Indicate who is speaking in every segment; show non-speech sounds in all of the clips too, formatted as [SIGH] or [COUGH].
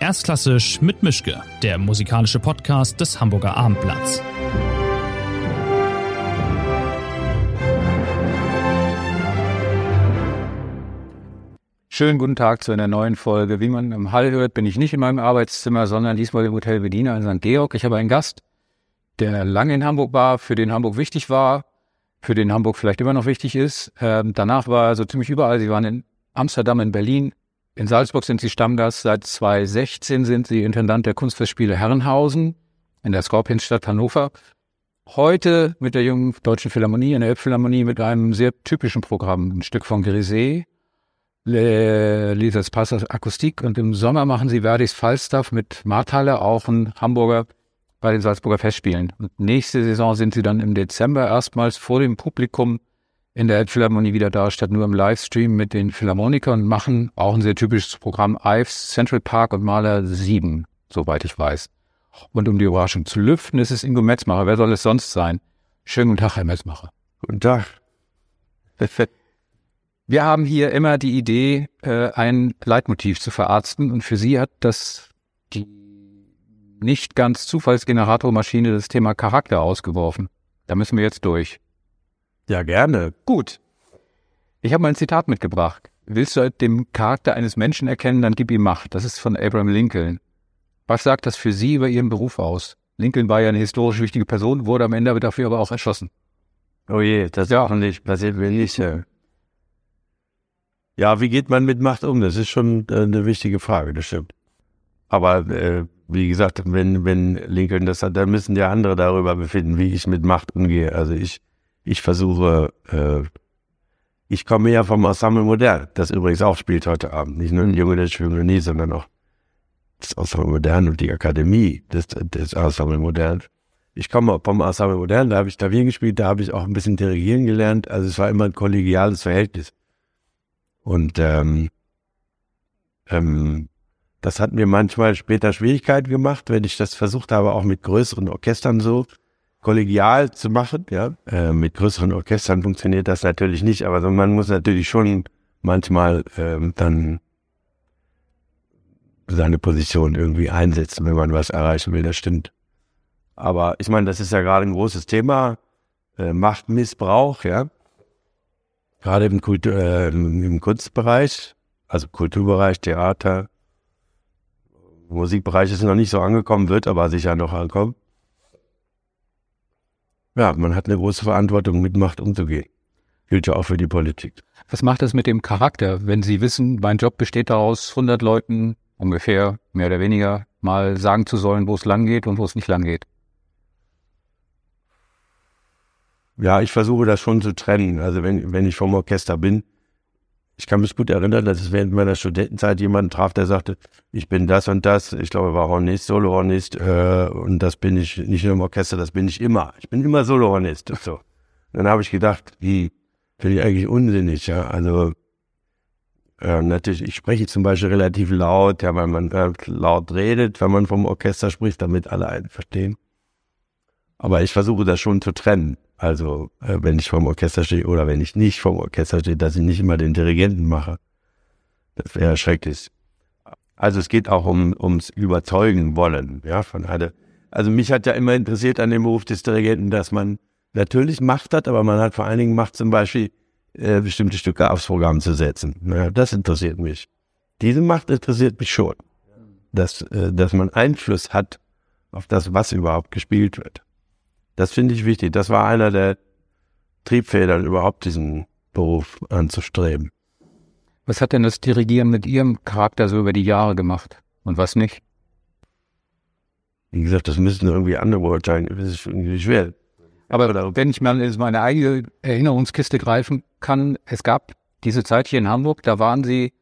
Speaker 1: Erstklassisch mit Mischke, der musikalische Podcast des Hamburger Abendblatts.
Speaker 2: Schönen guten Tag zu einer neuen Folge. Wie man im Hall hört, bin ich nicht in meinem Arbeitszimmer, sondern diesmal im Hotel Bediener in St. Georg. Ich habe einen Gast, der lange in Hamburg war, für den Hamburg wichtig war, für den Hamburg vielleicht immer noch wichtig ist. Ähm, danach war er so ziemlich überall. Sie waren in Amsterdam, in Berlin, in Salzburg sind Sie Stammgast. Seit 2016 sind Sie Intendant der Kunstfestspiele Herrenhausen in der Skorpionsstadt Hannover. Heute mit der jungen Deutschen Philharmonie, in der Elbphilharmonie, mit einem sehr typischen Programm. Ein Stück von Grisé, Lisas Passas Akustik. Und im Sommer machen Sie Verdis Falstaff mit Marthaler, auch ein Hamburger, bei den Salzburger Festspielen. Und nächste Saison sind Sie dann im Dezember erstmals vor dem Publikum in der Elbphilharmonie wieder da, statt nur im Livestream mit den Philharmonikern machen auch ein sehr typisches Programm Ives, Central Park und Maler 7, soweit ich weiß. Und um die Überraschung zu lüften, ist es Ingo Metzmacher. Wer soll es sonst sein? Schönen guten Tag, Herr Metzmacher.
Speaker 3: Guten Tag.
Speaker 2: Wir haben hier immer die Idee, äh, ein Leitmotiv zu verarzten und für Sie hat das die nicht ganz Zufallsgeneratormaschine das Thema Charakter ausgeworfen. Da müssen wir jetzt durch.
Speaker 3: Ja, gerne.
Speaker 2: Gut. Ich habe mal ein Zitat mitgebracht. Willst du dem Charakter eines Menschen erkennen, dann gib ihm Macht. Das ist von Abraham Lincoln. Was sagt das für Sie über Ihren Beruf aus? Lincoln war ja eine historisch wichtige Person, wurde am Ende dafür aber auch erschossen.
Speaker 3: Oh je, das ja. hoffentlich passiert mir nicht. Ja, wie geht man mit Macht um? Das ist schon äh, eine wichtige Frage, das stimmt. Aber äh, wie gesagt, wenn, wenn Lincoln das hat, dann müssen ja andere darüber befinden, wie ich mit Macht umgehe. Also ich ich versuche, äh, ich komme ja vom Ensemble Modern, das übrigens auch spielt heute Abend. Nicht nur ein Junge der Philharmonie, sondern auch das Ensemble Modern und die Akademie des, des Ensemble Modern. Ich komme vom Ensemble Modern, da habe ich Klavier gespielt, da habe ich auch ein bisschen dirigieren gelernt. Also es war immer ein kollegiales Verhältnis. Und ähm, ähm, das hat mir manchmal später Schwierigkeiten gemacht, wenn ich das versucht habe, auch mit größeren Orchestern so kollegial zu machen. Ja, äh, mit größeren Orchestern funktioniert das natürlich nicht, aber so, man muss natürlich schon manchmal ähm, dann seine Position irgendwie einsetzen, wenn man was erreichen will. Das stimmt. Aber ich meine, das ist ja gerade ein großes Thema, äh, Machtmissbrauch, ja. Gerade im, Kultur, äh, im Kunstbereich, also Kulturbereich, Theater, Musikbereich ist noch nicht so angekommen, wird aber sicher noch ankommen ja, man hat eine große Verantwortung, mit Macht umzugehen. Gilt ja auch für die Politik.
Speaker 2: Was macht das mit dem Charakter, wenn Sie wissen, mein Job besteht daraus, 100 Leuten ungefähr, mehr oder weniger, mal sagen zu sollen, wo es lang geht und wo es nicht lang geht?
Speaker 3: Ja, ich versuche das schon zu trennen. Also wenn, wenn ich vom Orchester bin, ich kann mich gut erinnern, dass es während meiner Studentenzeit jemanden traf, der sagte, ich bin das und das, ich glaube, er war Hornist, Solo-Hornist, äh, und das bin ich nicht nur im Orchester, das bin ich immer. Ich bin immer Solo-Hornist. So. dann habe ich gedacht, wie, finde ich eigentlich unsinnig, ja. Also äh, natürlich, ich spreche zum Beispiel relativ laut, ja, weil man äh, laut redet, wenn man vom Orchester spricht, damit alle einen verstehen. Aber ich versuche das schon zu trennen. Also, äh, wenn ich vom Orchester stehe oder wenn ich nicht vom Orchester stehe, dass ich nicht immer den Dirigenten mache. Das wäre schrecklich. Also es geht auch um ums Überzeugen wollen, ja, von alle. Also mich hat ja immer interessiert an dem Beruf des Dirigenten, dass man natürlich Macht hat, aber man hat vor allen Dingen Macht zum Beispiel äh, bestimmte Stücke aufs Programm zu setzen. Ja, das interessiert mich. Diese Macht interessiert mich schon. Dass, äh, dass man Einfluss hat auf das, was überhaupt gespielt wird. Das finde ich wichtig. Das war einer der Triebfedern, überhaupt diesen Beruf anzustreben.
Speaker 2: Was hat denn das Dirigieren mit Ihrem Charakter so über die Jahre gemacht und was nicht?
Speaker 3: Wie gesagt, das müssen irgendwie andere beurteilen. Das ist irgendwie schwer.
Speaker 2: Aber wenn ich mal in meine eigene Erinnerungskiste greifen kann, es gab diese Zeit hier in Hamburg, da waren Sie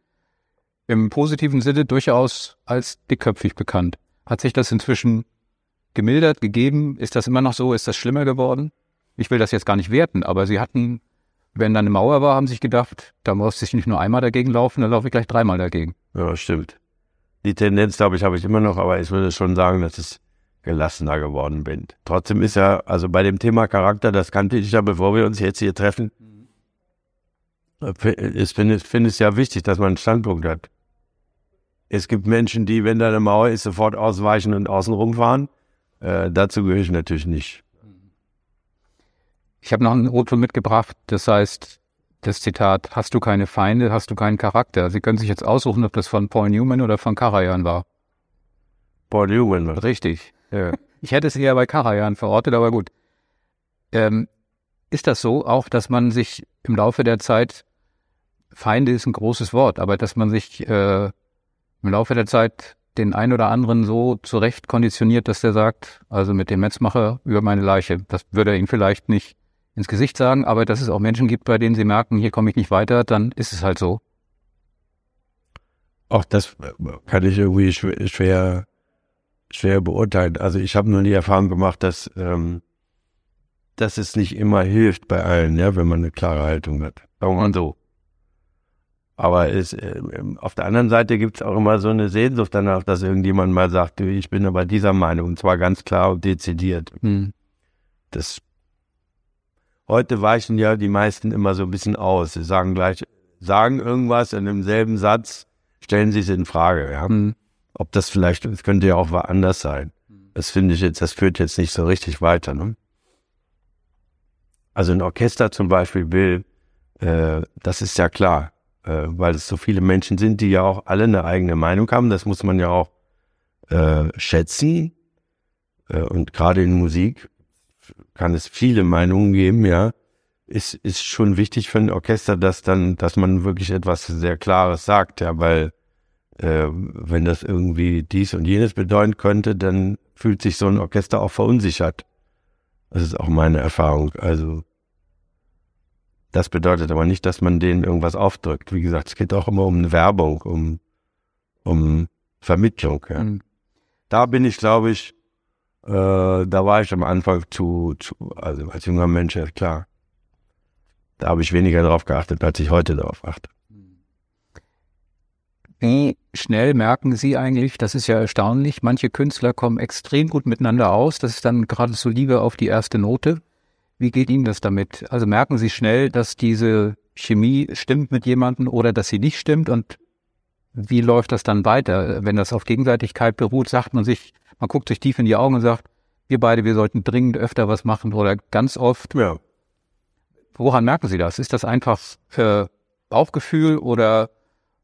Speaker 2: im positiven Sinne durchaus als dickköpfig bekannt. Hat sich das inzwischen gemildert, gegeben? Ist das immer noch so? Ist das schlimmer geworden? Ich will das jetzt gar nicht werten, aber sie hatten, wenn da eine Mauer war, haben sich gedacht, da muss ich nicht nur einmal dagegen laufen, dann laufe ich gleich dreimal dagegen.
Speaker 3: Ja, stimmt. Die Tendenz, glaube ich, habe ich immer noch, aber ich würde schon sagen, dass ich gelassener geworden bin. Trotzdem ist ja, also bei dem Thema Charakter, das kannte ich ja, bevor wir uns jetzt hier treffen. Ich finde, finde es ja wichtig, dass man einen Standpunkt hat. Es gibt Menschen, die, wenn da eine Mauer ist, sofort ausweichen und außen rumfahren. Äh, dazu gehöre ich natürlich nicht.
Speaker 2: Ich habe noch ein Auto mitgebracht, das heißt, das Zitat, hast du keine Feinde, hast du keinen Charakter. Sie können sich jetzt aussuchen, ob das von Paul Newman oder von Karajan war.
Speaker 3: Paul Newman.
Speaker 2: Richtig. Ja. Ich hätte es eher bei Karajan verortet, aber gut. Ähm, ist das so auch, dass man sich im Laufe der Zeit, Feinde ist ein großes Wort, aber dass man sich äh, im Laufe der Zeit den einen oder anderen so zurecht konditioniert, dass der sagt, also mit dem Metzmacher über meine Leiche. Das würde er ihm vielleicht nicht ins Gesicht sagen, aber dass es auch Menschen gibt, bei denen sie merken, hier komme ich nicht weiter, dann ist es halt so.
Speaker 3: Auch das kann ich irgendwie schwer, schwer beurteilen. Also ich habe nur die Erfahrung gemacht, dass, ähm, dass es nicht immer hilft bei allen, ja, wenn man eine klare Haltung hat. Sagen wir mal so. Aber es, äh, auf der anderen Seite gibt es auch immer so eine Sehnsucht danach, dass irgendjemand mal sagt, ich bin aber dieser Meinung, und zwar ganz klar und dezidiert. Hm. Das heute weichen ja die meisten immer so ein bisschen aus. Sie sagen gleich, sagen irgendwas in demselben Satz, stellen sie es in Frage. Ja? Hm. Ob das vielleicht, es könnte ja auch anders sein. Das finde ich jetzt, das führt jetzt nicht so richtig weiter. Ne? Also ein Orchester zum Beispiel will, äh, das ist ja klar äh, weil es so viele Menschen sind, die ja auch alle eine eigene Meinung haben. Das muss man ja auch äh, schätzen. Äh, und gerade in Musik kann es viele Meinungen geben, ja. Ist, ist schon wichtig für ein Orchester, dass dann, dass man wirklich etwas sehr Klares sagt, ja, weil äh, wenn das irgendwie dies und jenes bedeuten könnte, dann fühlt sich so ein Orchester auch verunsichert. Das ist auch meine Erfahrung. Also das bedeutet aber nicht, dass man denen irgendwas aufdrückt. Wie gesagt, es geht auch immer um Werbung, um, um Vermittlung. Ja. Mhm. Da bin ich, glaube ich, äh, da war ich am Anfang zu, zu, also als junger Mensch, ja klar. Da habe ich weniger darauf geachtet, als ich heute darauf achte.
Speaker 2: Wie schnell merken Sie eigentlich, das ist ja erstaunlich, manche Künstler kommen extrem gut miteinander aus, das ist dann gerade so Liebe auf die erste Note. Wie geht Ihnen das damit? Also merken Sie schnell, dass diese Chemie stimmt mit jemandem oder dass sie nicht stimmt und wie läuft das dann weiter? Wenn das auf Gegenseitigkeit beruht, sagt man sich, man guckt sich tief in die Augen und sagt, wir beide, wir sollten dringend öfter was machen oder ganz oft. Ja. Woran merken Sie das? Ist das einfach äh, Bauchgefühl oder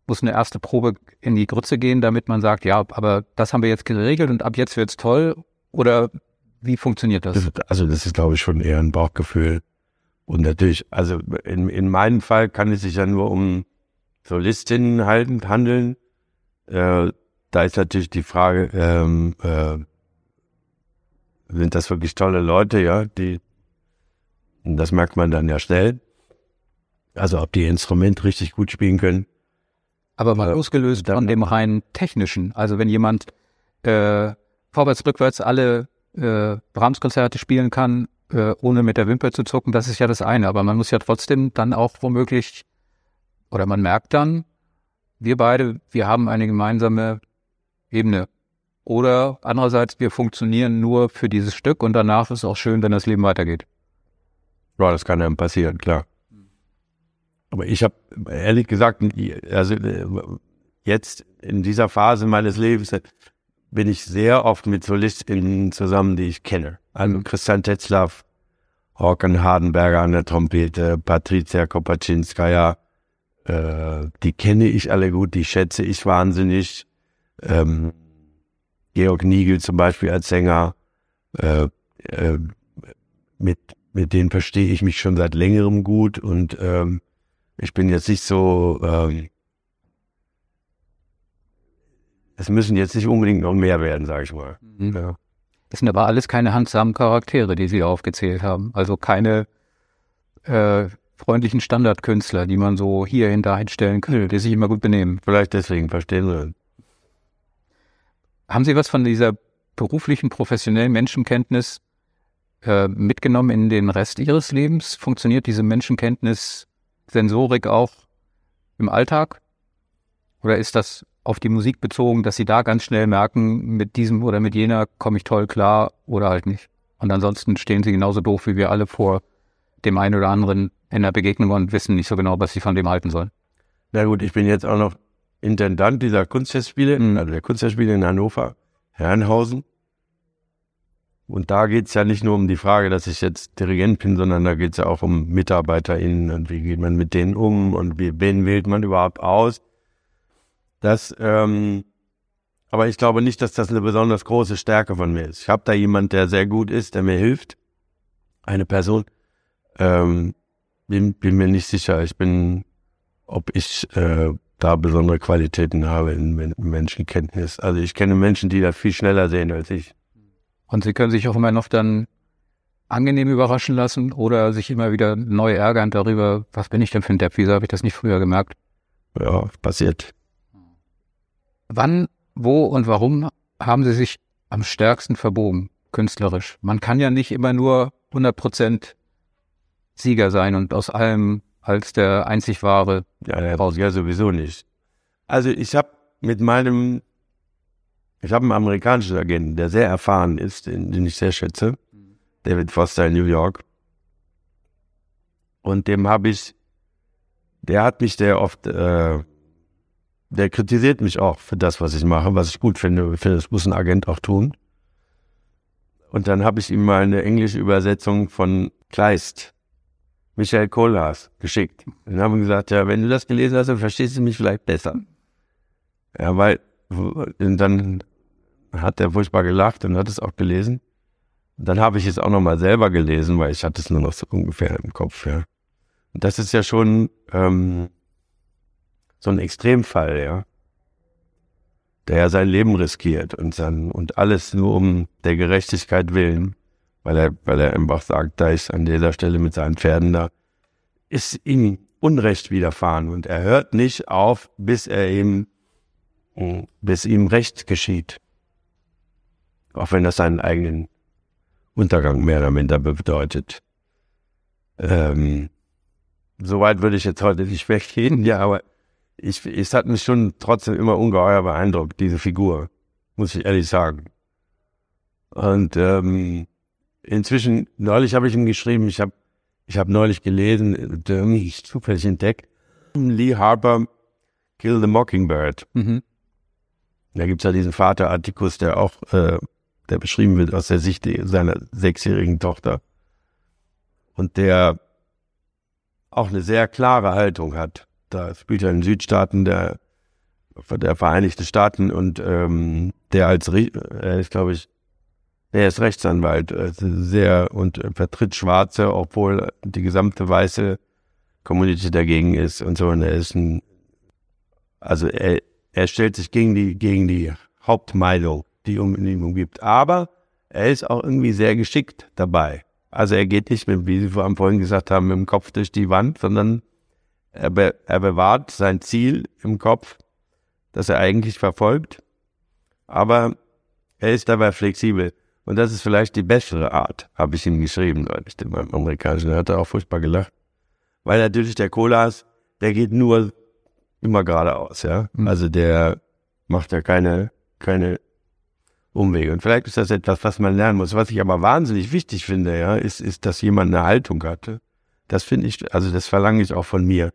Speaker 2: muss eine erste Probe in die Grütze gehen, damit man sagt, ja, aber das haben wir jetzt geregelt und ab jetzt wird's toll? Oder wie funktioniert das?
Speaker 3: das? Also das ist, glaube ich, schon eher ein Bauchgefühl. Und natürlich, also in, in meinem Fall kann es sich ja nur um Solistinnen halten, handeln. Äh, da ist natürlich die Frage, ähm, äh, sind das wirklich tolle Leute, ja, die, das merkt man dann ja schnell. Also ob die Instrument richtig gut spielen können.
Speaker 2: Aber mal äh, losgelöst von dem rein technischen. Also wenn jemand äh, vorwärts, rückwärts alle äh, Brahms-Konzerte spielen kann, äh, ohne mit der Wimper zu zucken, das ist ja das eine. Aber man muss ja trotzdem dann auch womöglich, oder man merkt dann, wir beide, wir haben eine gemeinsame Ebene. Oder andererseits, wir funktionieren nur für dieses Stück und danach ist es auch schön, wenn das Leben weitergeht.
Speaker 3: Ja, das kann dann passieren, klar. Aber ich habe ehrlich gesagt, also äh, jetzt in dieser Phase meines Lebens bin ich sehr oft mit SolistInnen zusammen, die ich kenne. Also mhm. Christian Tetzlaff, Håkan Hardenberger an der Trompete, Patricia Kopaczynskaja, äh, die kenne ich alle gut, die schätze ich wahnsinnig. Ähm, Georg Niegel zum Beispiel als Sänger, äh, äh, mit, mit denen verstehe ich mich schon seit längerem gut und ähm, ich bin jetzt nicht so ähm, es müssen jetzt nicht unbedingt noch mehr werden, sage ich mal. Mhm. Ja.
Speaker 2: Das sind aber alles keine handsamen Charaktere, die Sie aufgezählt haben. Also keine äh, freundlichen Standardkünstler, die man so hier hinter einstellen könnte, die sich immer gut benehmen.
Speaker 3: Vielleicht deswegen, verstehen Sie.
Speaker 2: Haben Sie was von dieser beruflichen, professionellen Menschenkenntnis äh, mitgenommen in den Rest Ihres Lebens? Funktioniert diese Menschenkenntnis, Sensorik auch im Alltag? Oder ist das auf die Musik bezogen, dass sie da ganz schnell merken, mit diesem oder mit jener komme ich toll klar oder halt nicht. Und ansonsten stehen sie genauso doof wie wir alle vor dem einen oder anderen in der Begegnung und wissen nicht so genau, was sie von dem halten sollen.
Speaker 3: Na gut, ich bin jetzt auch noch Intendant dieser Kunstfestspiele,
Speaker 2: Mhm.
Speaker 3: also der Kunstfestspiele in Hannover, Herrenhausen. Und da geht es ja nicht nur um die Frage, dass ich jetzt Dirigent bin, sondern da geht es ja auch um MitarbeiterInnen und wie geht man mit denen um und wie, wen wählt man überhaupt aus. Das, ähm, aber ich glaube nicht, dass das eine besonders große Stärke von mir ist. Ich habe da jemand, der sehr gut ist, der mir hilft. Eine Person. Ähm, bin, bin mir nicht sicher. Ich bin, ob ich äh, da besondere Qualitäten habe in, Men- Menschenkenntnis. Also ich kenne Menschen, die das viel schneller sehen als ich.
Speaker 2: Und Sie können sich auch immer noch dann angenehm überraschen lassen oder sich immer wieder neu ärgern darüber, was bin ich denn für ein Depp, wieso habe ich das nicht früher gemerkt?
Speaker 3: Ja, passiert.
Speaker 2: Wann, wo und warum haben Sie sich am stärksten verbogen, künstlerisch? Man kann ja nicht immer nur 100 Prozent Sieger sein und aus allem als der einzig wahre.
Speaker 3: Ja, der braucht ja sowieso nicht. Also ich habe mit meinem, ich habe einen amerikanischen Agenten, der sehr erfahren ist, den, den ich sehr schätze, David Foster in New York. Und dem habe ich, der hat mich sehr oft, äh, der kritisiert mich auch für das, was ich mache, was ich gut finde. Ich finde, das muss ein Agent auch tun. Und dann habe ich ihm mal eine englische Übersetzung von Kleist, Michael Kohlhaas, geschickt. Dann haben gesagt, ja, wenn du das gelesen hast, dann verstehst du mich vielleicht besser. Ja, weil, und dann hat er furchtbar gelacht und hat es auch gelesen. Und dann habe ich es auch nochmal selber gelesen, weil ich hatte es nur noch so ungefähr im Kopf, ja. Und das ist ja schon ähm, so ein Extremfall, ja. Der ja sein Leben riskiert und sein, und alles nur um der Gerechtigkeit willen, weil er, weil er einfach sagt, da ist an dieser Stelle mit seinen Pferden da, ist ihm Unrecht widerfahren und er hört nicht auf, bis er ihm, bis ihm Recht geschieht. Auch wenn das seinen eigenen Untergang mehr oder minder bedeutet. Ähm, Soweit würde ich jetzt heute nicht weggehen, [LAUGHS] ja, aber ich, es hat mich schon trotzdem immer ungeheuer beeindruckt, diese Figur, muss ich ehrlich sagen. Und ähm, inzwischen, neulich habe ich ihm geschrieben, ich habe ich hab neulich gelesen, ähm, ich zufällig entdeckt, Lee Harper, Kill the Mockingbird.
Speaker 2: Mhm.
Speaker 3: Da gibt's ja diesen Vater Atticus, der auch, äh, der beschrieben wird aus der Sicht seiner sechsjährigen Tochter. Und der auch eine sehr klare Haltung hat. Da spielt er in den Südstaaten der, der Vereinigten Staaten und ähm, der als, er ist glaube ich, er ist Rechtsanwalt, äh, sehr und äh, vertritt Schwarze, obwohl die gesamte weiße Community dagegen ist und so. Und er ist ein, also er, er stellt sich gegen die, gegen die Hauptmeinung, die um ihn umgibt. Aber er ist auch irgendwie sehr geschickt dabei. Also er geht nicht mit, wie Sie vor- vorhin gesagt haben, mit dem Kopf durch die Wand, sondern er, be, er bewahrt sein Ziel im Kopf, das er eigentlich verfolgt. Aber er ist dabei flexibel. Und das ist vielleicht die bessere Art, habe ich ihm geschrieben, neulich, dem amerikanischen. Da hat er auch furchtbar gelacht. Weil natürlich der Kolas, der geht nur immer geradeaus, ja.
Speaker 2: Mhm.
Speaker 3: Also der macht ja keine, keine Umwege. Und vielleicht ist das etwas, was man lernen muss. Was ich aber wahnsinnig wichtig finde, ja, ist, ist, dass jemand eine Haltung hatte. Das finde ich, also das verlange ich auch von mir.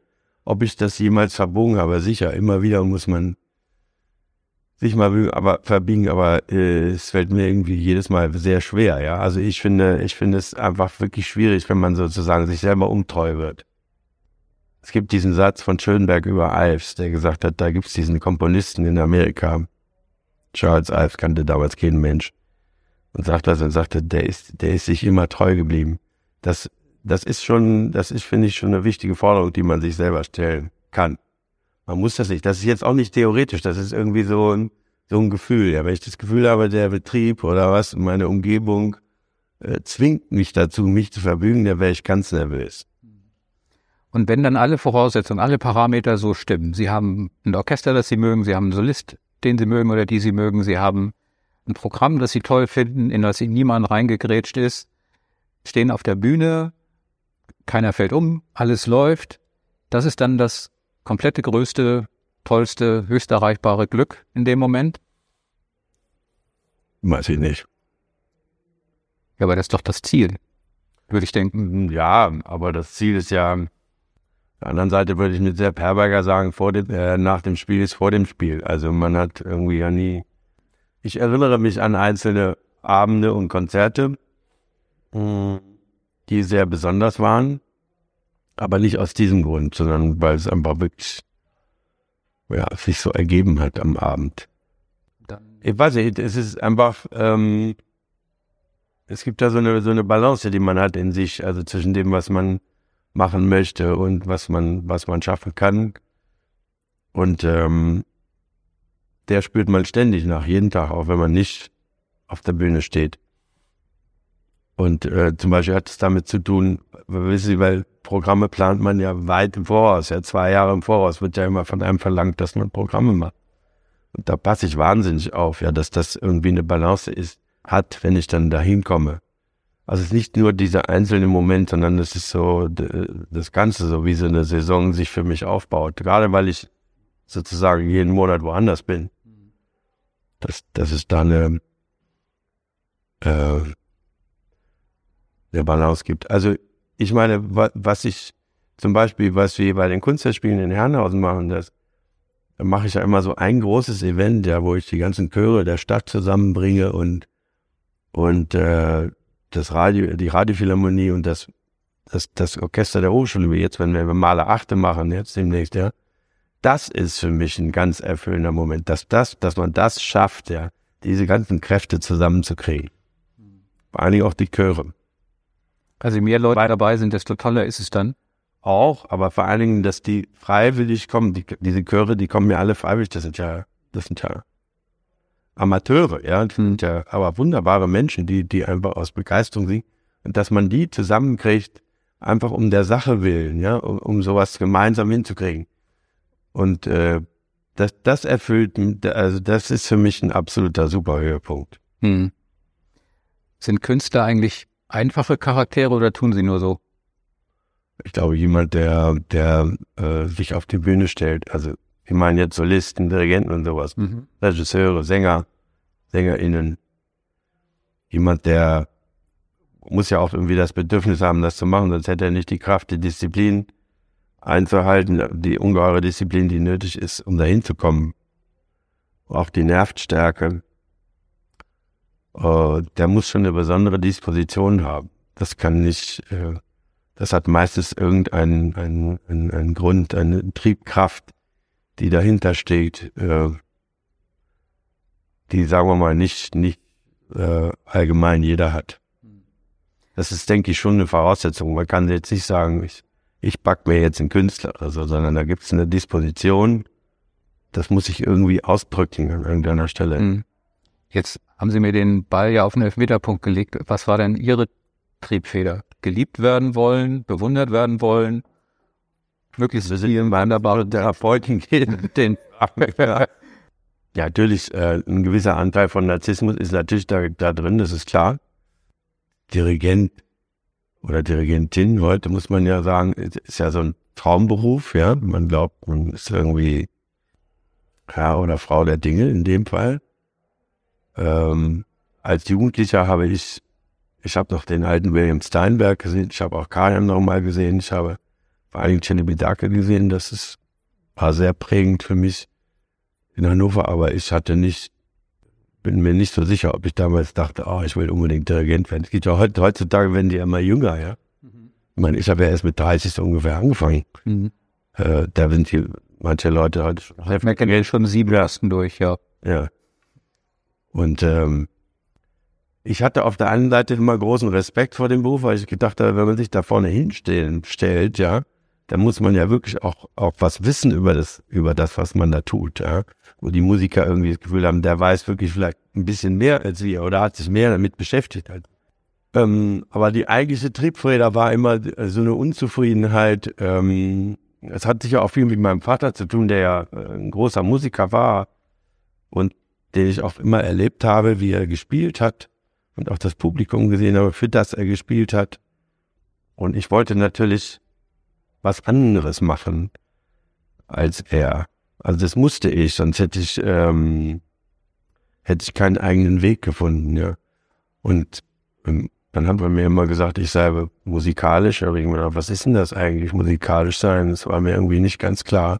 Speaker 3: Ob ich das jemals verbogen habe, sicher, immer wieder muss man sich mal aber verbiegen, aber äh, es fällt mir irgendwie jedes Mal sehr schwer, ja. Also ich finde, ich finde es einfach wirklich schwierig, wenn man sozusagen sich selber untreu wird. Es gibt diesen Satz von Schönberg über Ives, der gesagt hat, da gibt es diesen Komponisten in Amerika, Charles Ives kannte damals kein Mensch, und sagt das und sagte, der ist, der ist sich immer treu geblieben. Das, das ist schon, das ist, finde ich, schon eine wichtige Forderung, die man sich selber stellen kann. Man muss das nicht. Das ist jetzt auch nicht theoretisch. Das ist irgendwie so ein, so ein Gefühl. Ja, wenn ich das Gefühl habe, der Betrieb oder was, meine Umgebung äh, zwingt mich dazu, mich zu verbügen, dann wäre ich ganz nervös.
Speaker 2: Und wenn dann alle Voraussetzungen, alle Parameter so stimmen, Sie haben ein Orchester, das Sie mögen, Sie haben einen Solist, den Sie mögen oder die Sie mögen, Sie haben ein Programm, das Sie toll finden, in das Ihnen niemand reingegrätscht ist, stehen auf der Bühne, keiner fällt um, alles läuft. Das ist dann das komplette größte, tollste, höchst erreichbare Glück in dem Moment.
Speaker 3: Weiß ich nicht.
Speaker 2: Ja, aber das ist doch das Ziel, würde ich denken.
Speaker 3: Ja, aber das Ziel ist ja, der anderen Seite würde ich mit Sepp Herberger sagen, vor dem, äh, nach dem Spiel ist vor dem Spiel. Also man hat irgendwie ja nie. Ich erinnere mich an einzelne Abende und Konzerte, die sehr besonders waren, aber nicht aus diesem Grund, sondern weil es einfach wirklich ja, sich so ergeben hat am Abend. Ich weiß nicht, es ist einfach, ähm, es gibt da so eine, so eine Balance, die man hat in sich, also zwischen dem, was man machen möchte und was man, was man schaffen kann. Und ähm, der spürt man ständig nach, jeden Tag, auch wenn man nicht auf der Bühne steht. Und äh, zum Beispiel hat es damit zu tun, wissen Sie, weil Programme plant man ja weit im Voraus, ja zwei Jahre im Voraus wird ja immer von einem verlangt, dass man Programme macht. Und da passe ich wahnsinnig auf, ja, dass das irgendwie eine Balance ist, hat, wenn ich dann dahin komme. Also es ist nicht nur dieser einzelne Moment, sondern es ist so das Ganze, so wie so eine Saison sich für mich aufbaut. Gerade weil ich sozusagen jeden Monat woanders bin. Dass, dass es da eine, äh, eine Balance gibt. Also ich meine, was ich zum Beispiel, was wir bei den Kunstfestspielen in Herrenhausen machen, das da mache ich ja immer so ein großes Event, ja, wo ich die ganzen Chöre der Stadt zusammenbringe und und äh, das Radio, die Radiophilharmonie und das, das, das Orchester der Hochschule, wie jetzt, wenn wir Maler Achte machen, jetzt demnächst, ja, das ist für mich ein ganz erfüllender Moment, dass das, dass man das schafft, ja, diese ganzen Kräfte zusammenzukriegen. Vor allen Dingen auch die Chöre.
Speaker 2: Also je mehr Leute dabei sind, desto toller ist es dann.
Speaker 3: Auch, aber vor allen Dingen, dass die freiwillig kommen, die, diese Chöre, die kommen ja alle freiwillig, das sind ja, das sind ja Amateure, ja, das sind ja aber wunderbare Menschen, die, die einfach aus Begeisterung singen. Und dass man die zusammenkriegt, einfach um der Sache willen, ja, um, um sowas gemeinsam hinzukriegen. Und äh, das, das erfüllt, also das ist für mich ein absoluter Superhöhepunkt. Hm.
Speaker 2: Sind Künstler eigentlich einfache Charaktere oder tun sie nur so?
Speaker 3: Ich glaube, jemand, der, der äh, sich auf die Bühne stellt, also ich meine jetzt Solisten, Dirigenten und sowas, mhm. Regisseure, Sänger, SängerInnen. Jemand, der muss ja auch irgendwie das Bedürfnis haben, das zu machen, sonst hätte er nicht die Kraft, die Disziplin einzuhalten, die ungeheure Disziplin, die nötig ist, um dahin zu kommen. Auch die Nervstärke. Äh, der muss schon eine besondere Disposition haben. Das kann nicht, äh, das hat meistens irgendeinen einen, einen, einen Grund, eine Triebkraft, die dahinter steht, äh, die, sagen wir mal, nicht, nicht äh, allgemein jeder hat. Das ist, denke ich, schon eine Voraussetzung. Man kann jetzt nicht sagen, ich, ich back mir jetzt einen Künstler oder so, sondern da gibt es eine Disposition, das muss ich irgendwie ausdrücken an irgendeiner Stelle. Mhm.
Speaker 2: Jetzt haben Sie mir den Ball ja auf den Elfmeterpunkt gelegt. Was war denn Ihre Triebfeder? Geliebt werden wollen, bewundert werden wollen?
Speaker 3: möglichst vielen wunderbaren Therapeuten gehen, [LAUGHS] den ja, natürlich, äh, ein gewisser Anteil von Narzissmus ist natürlich da, da drin, das ist klar. Dirigent oder Dirigentin, heute muss man ja sagen, ist ja so ein Traumberuf, ja. Man glaubt, man ist irgendwie Herr oder Frau der Dinge in dem Fall. Ähm, als Jugendlicher habe ich, ich habe noch den alten William Steinberg gesehen, ich habe auch Kajan noch mal gesehen, ich habe vor allem Celebidache gesehen. Das ist, war sehr prägend für mich in Hannover, aber ich hatte nicht, bin mir nicht so sicher, ob ich damals dachte, oh, ich will unbedingt Dirigent werden. Es geht ja heute, heutzutage werden die immer jünger, ja. Mhm. Ich meine, ich habe ja erst mit 30 so ungefähr angefangen. Mhm. Äh, da sind die, manche Leute heute schon.
Speaker 2: Man kennt ja schon sieben ersten durch, ja.
Speaker 3: Ja. Und ähm, ich hatte auf der einen Seite immer großen Respekt vor dem Beruf, weil ich gedacht habe, wenn man sich da vorne hinstellen, stellt, ja, da muss man ja wirklich auch, auch was wissen über das, über das, was man da tut, ja. Wo die Musiker irgendwie das Gefühl haben, der weiß wirklich vielleicht ein bisschen mehr als wir oder hat sich mehr damit beschäftigt halt. Ähm, aber die eigentliche Triebfeder war immer so eine Unzufriedenheit. Ähm, es hat sicher auch viel mit meinem Vater zu tun, der ja äh, ein großer Musiker war und den ich auch immer erlebt habe, wie er gespielt hat und auch das Publikum gesehen habe, für das er gespielt hat. Und ich wollte natürlich was anderes machen als er. Also das musste ich, sonst hätte ich, ähm, hätte ich keinen eigenen Weg gefunden, ja. Und ähm, dann hat man mir immer gesagt, ich sei musikalisch. Aber ich gedacht, was ist denn das eigentlich, musikalisch sein? Das war mir irgendwie nicht ganz klar.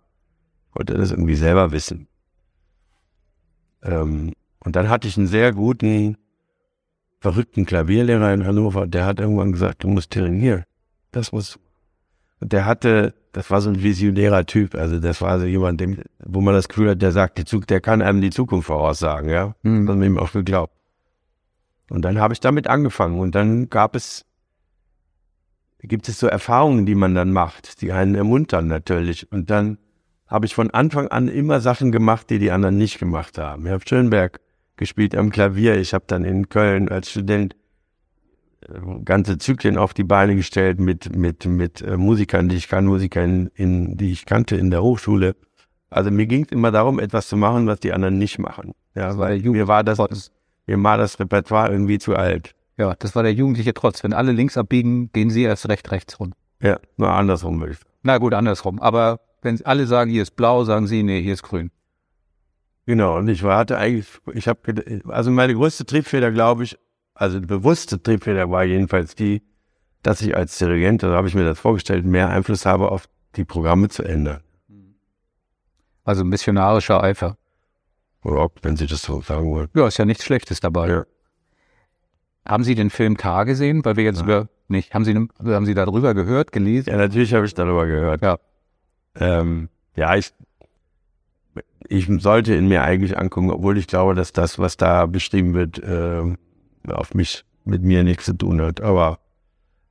Speaker 3: Wollte das irgendwie selber wissen. Ähm, und dann hatte ich einen sehr guten, verrückten Klavierlehrer in Hannover, der hat irgendwann gesagt, du musst trainieren. Das muss. Und der hatte, das war so ein visionärer Typ, also das war so jemand, dem, wo man das Gefühl hat, der sagt, die Zug, der kann einem die Zukunft voraussagen, ja. Mhm. Man ihm auch geglaubt. Und dann habe ich damit angefangen und dann gab es, gibt es so Erfahrungen, die man dann macht, die einen ermuntern natürlich. Und dann habe ich von Anfang an immer Sachen gemacht, die die anderen nicht gemacht haben. Ich habe Schönberg gespielt am Klavier. Ich habe dann in Köln als Student äh, ganze Zyklen auf die Beine gestellt mit mit mit äh, Musikern, die ich kann, Musikern, in, die ich kannte in der Hochschule. Also mir ging es immer darum, etwas zu machen, was die anderen nicht machen. Ja, weil mir war das mir war das Repertoire irgendwie zu alt.
Speaker 2: Ja, das war der jugendliche Trotz. Wenn alle links abbiegen, gehen sie erst recht rechts rum.
Speaker 3: Ja, nur andersrum würde ich.
Speaker 2: Na gut, andersrum. Aber wenn alle sagen, hier ist blau, sagen sie, nee, hier ist grün.
Speaker 3: Genau, und ich hatte eigentlich, ich habe, also meine größte Triebfeder, glaube ich, also bewusste Triebfeder war jedenfalls die, dass ich als Dirigent, da habe ich mir das vorgestellt, mehr Einfluss habe auf die Programme zu ändern.
Speaker 2: Also missionarischer Eifer.
Speaker 3: Oder wenn Sie das so sagen wollen.
Speaker 2: Ja, ist ja nichts Schlechtes dabei. Ja. Haben Sie den Film K gesehen? Weil wir jetzt über, nicht, haben Sie, haben Sie darüber gehört, gelesen?
Speaker 3: Ja, natürlich habe ich darüber gehört.
Speaker 2: Ja.
Speaker 3: Ähm, ja, ich, ich sollte in mir eigentlich angucken, obwohl ich glaube, dass das, was da beschrieben wird, äh, auf mich, mit mir nichts zu tun hat. Aber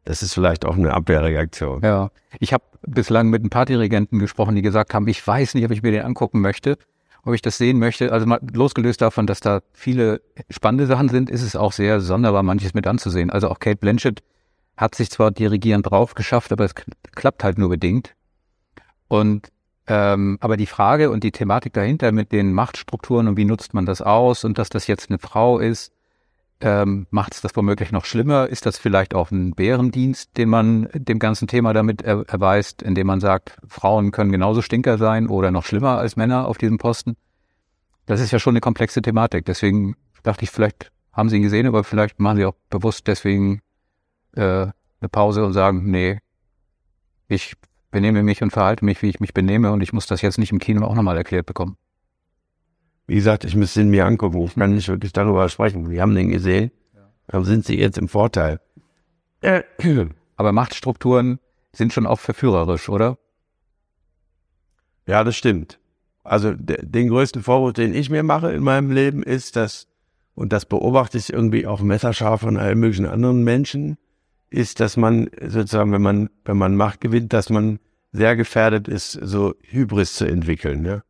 Speaker 3: das ist vielleicht auch eine Abwehrreaktion.
Speaker 2: Ja, ich habe bislang mit ein paar Dirigenten gesprochen, die gesagt haben, ich weiß nicht, ob ich mir den angucken möchte, ob ich das sehen möchte. Also mal losgelöst davon, dass da viele spannende Sachen sind, ist es auch sehr sonderbar, manches mit anzusehen. Also auch Kate Blanchett hat sich zwar dirigierend drauf geschafft, aber es klappt halt nur bedingt. Und ähm, aber die Frage und die Thematik dahinter mit den Machtstrukturen und wie nutzt man das aus und dass das jetzt eine Frau ist, ähm, macht es das womöglich noch schlimmer? Ist das vielleicht auch ein Bärendienst, den man dem ganzen Thema damit er erweist, indem man sagt, Frauen können genauso Stinker sein oder noch schlimmer als Männer auf diesem Posten? Das ist ja schon eine komplexe Thematik. Deswegen dachte ich, vielleicht haben Sie ihn gesehen, aber vielleicht machen Sie auch bewusst deswegen äh, eine Pause und sagen, nee, ich benehme mich und verhalte mich, wie ich mich benehme und ich muss das jetzt nicht im Kino auch nochmal erklärt bekommen.
Speaker 3: Wie gesagt, ich müsste ihn mir angucken. Ich kann nicht wirklich darüber sprechen. Wir haben den gesehen. Dann sind sie jetzt im Vorteil. [CLEARS THROAT]
Speaker 2: Aber Machtstrukturen sind schon auch verführerisch, oder?
Speaker 3: Ja, das stimmt. Also den größten Vorwurf, den ich mir mache in meinem Leben, ist, dass, und das beobachte ich irgendwie auch messerscharf von allen möglichen anderen Menschen, ist, dass man sozusagen, wenn man, wenn man Macht gewinnt, dass man sehr gefährdet ist, so Hybris zu entwickeln. Ja?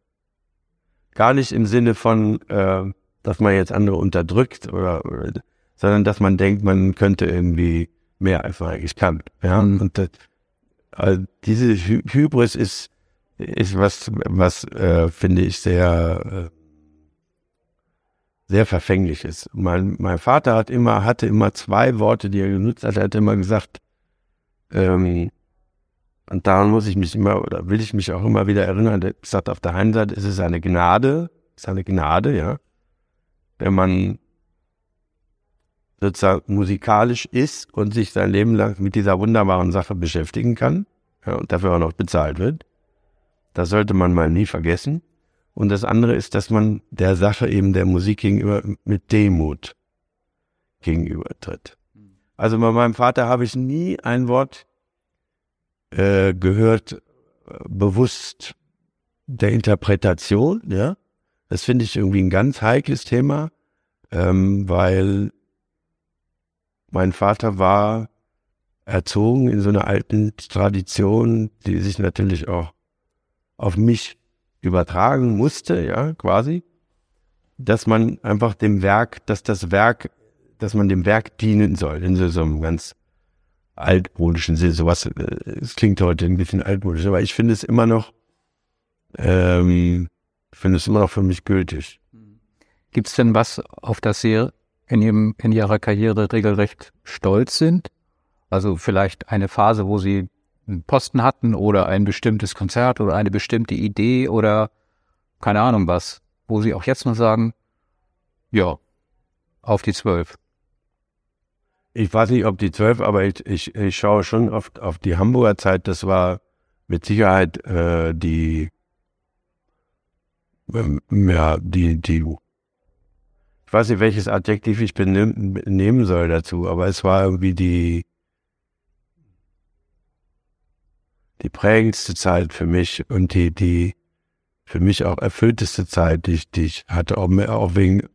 Speaker 3: Gar nicht im Sinne von, äh, dass man jetzt andere unterdrückt oder, oder sondern dass man denkt, man könnte irgendwie mehr als man eigentlich kann. Ja? Mhm. Und das, also diese Hy Hybris ist, ist was, was äh, finde ich sehr äh, sehr verfänglich ist. Mein, mein Vater hat immer, hatte immer zwei Worte, die er genutzt hat. Er hat immer gesagt, ähm, und daran muss ich mich immer, oder will ich mich auch immer wieder erinnern, er sagt, auf der einen Seite ist es eine Gnade, ist eine Gnade, ja, wenn man sozusagen musikalisch ist und sich sein Leben lang mit dieser wunderbaren Sache beschäftigen kann ja, und dafür auch noch bezahlt wird. Das sollte man mal nie vergessen. Und das andere ist, dass man der Sache eben der Musik gegenüber mit Demut gegenübertritt. Also bei meinem Vater habe ich nie ein Wort äh, gehört, bewusst der Interpretation, ja. Das finde ich irgendwie ein ganz heikles Thema, ähm, weil mein Vater war erzogen in so einer alten Tradition, die sich natürlich auch auf mich übertragen musste, ja, quasi, dass man einfach dem Werk, dass das Werk, dass man dem Werk dienen soll, in so, so einem ganz altmodischen Sinn. Sowas, äh, es klingt heute ein bisschen altmodisch, aber ich finde es immer noch, ähm, finde es immer noch für mich gültig.
Speaker 2: Gibt es denn was, auf das Sie in, ihrem, in Ihrer Karriere regelrecht stolz sind? Also vielleicht eine Phase, wo Sie einen Posten hatten oder ein bestimmtes Konzert oder eine bestimmte Idee oder keine Ahnung was, wo sie auch jetzt noch sagen, ja, auf die zwölf.
Speaker 3: ich weiß nicht, ob die zwölf, aber ich, ich, ich schaue schon oft auf die Hamburger Zeit. Das war mit Sicherheit äh, die, ähm, ja, die, die, ich weiß nicht, welches Adjektiv ich nehmen soll dazu, aber es war irgendwie die, die prägendste Zeit für mich und die, die für mich auch erfüllteste Zeit, die ich, die ich hatte, auch, auch wegen,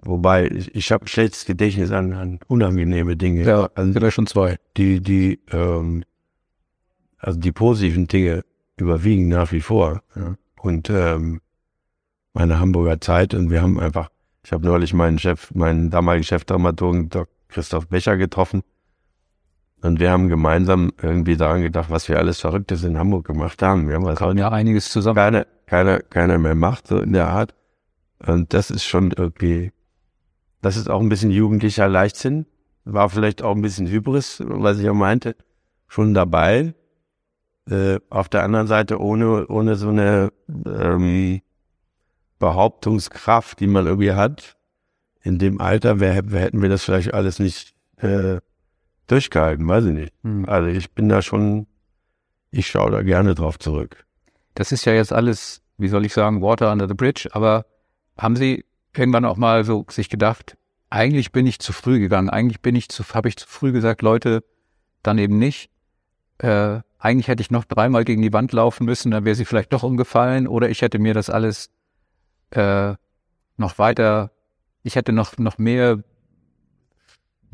Speaker 3: wobei ich, ich habe ein schlechtes Gedächtnis an, an unangenehme Dinge.
Speaker 2: Ja, also vielleicht schon zwei.
Speaker 3: Die, die, ähm, also die positiven Dinge überwiegen nach wie vor. Ja. Und ähm, meine Hamburger Zeit und wir haben einfach, ich habe neulich meinen Chef, meinen damaligen Chefdramaturgen Dr. Christoph Becher getroffen und wir haben gemeinsam irgendwie daran gedacht, was wir alles Verrücktes in Hamburg gemacht haben. Wir haben
Speaker 2: also ja einiges zusammen.
Speaker 3: Keiner, keiner, keiner mehr macht, so in der Art. Und das ist schon irgendwie, das ist auch ein bisschen jugendlicher Leichtsinn. War vielleicht auch ein bisschen Hybris, was ich auch meinte, schon dabei. Äh, auf der anderen Seite ohne, ohne so eine ähm, Behauptungskraft, die man irgendwie hat. In dem Alter wär, hätten wir das vielleicht alles nicht äh, durchgehalten, weiß ich nicht. Hm. Also ich bin da schon, ich schaue da gerne drauf zurück.
Speaker 2: Das ist ja jetzt alles, wie soll ich sagen, Water under the bridge, aber haben Sie irgendwann auch mal so sich gedacht, eigentlich bin ich zu früh gegangen, eigentlich bin ich zu, habe ich zu früh gesagt, Leute, dann eben nicht. Äh, eigentlich hätte ich noch dreimal gegen die Wand laufen müssen, dann wäre sie vielleicht doch umgefallen oder ich hätte mir das alles äh, noch weiter, ich hätte noch, noch mehr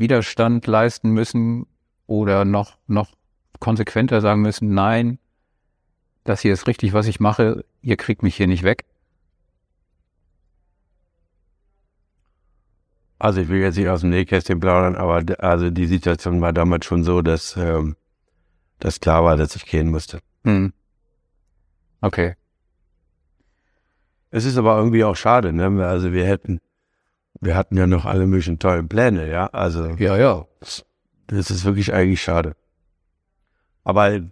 Speaker 2: Widerstand leisten müssen oder noch, noch konsequenter sagen müssen, nein, das hier ist richtig, was ich mache, ihr kriegt mich hier nicht weg.
Speaker 3: Also ich will jetzt nicht aus dem Nähkästchen plaudern, aber also die Situation war damals schon so, dass ähm, das klar war, dass ich gehen musste. Hm.
Speaker 2: Okay.
Speaker 3: Es ist aber irgendwie auch schade, ne? Also wir hätten, wir hatten ja noch alle möglichen tollen Pläne, ja. Also
Speaker 2: ja, ja.
Speaker 3: Das ist wirklich eigentlich schade. Aber äh,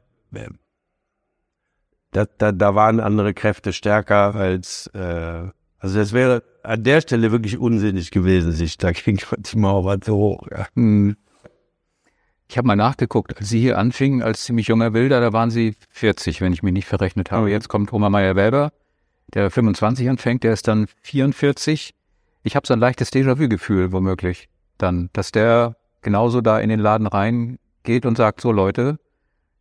Speaker 3: da, da, da waren andere Kräfte stärker als äh, also das wäre an der Stelle wirklich unsinnig gewesen, sich dagegen [LAUGHS] die Mauer so hoch. Ja. Hm.
Speaker 2: Ich habe mal nachgeguckt, als Sie hier anfingen, als ziemlich junger Wilder, da waren Sie 40, wenn ich mich nicht verrechnet habe. Jetzt kommt Thomas Meyer-Weber, der 25 anfängt, der ist dann 44 ich habe so ein leichtes Déjà-vu-Gefühl womöglich dann, dass der genauso da in den Laden reingeht und sagt, so Leute,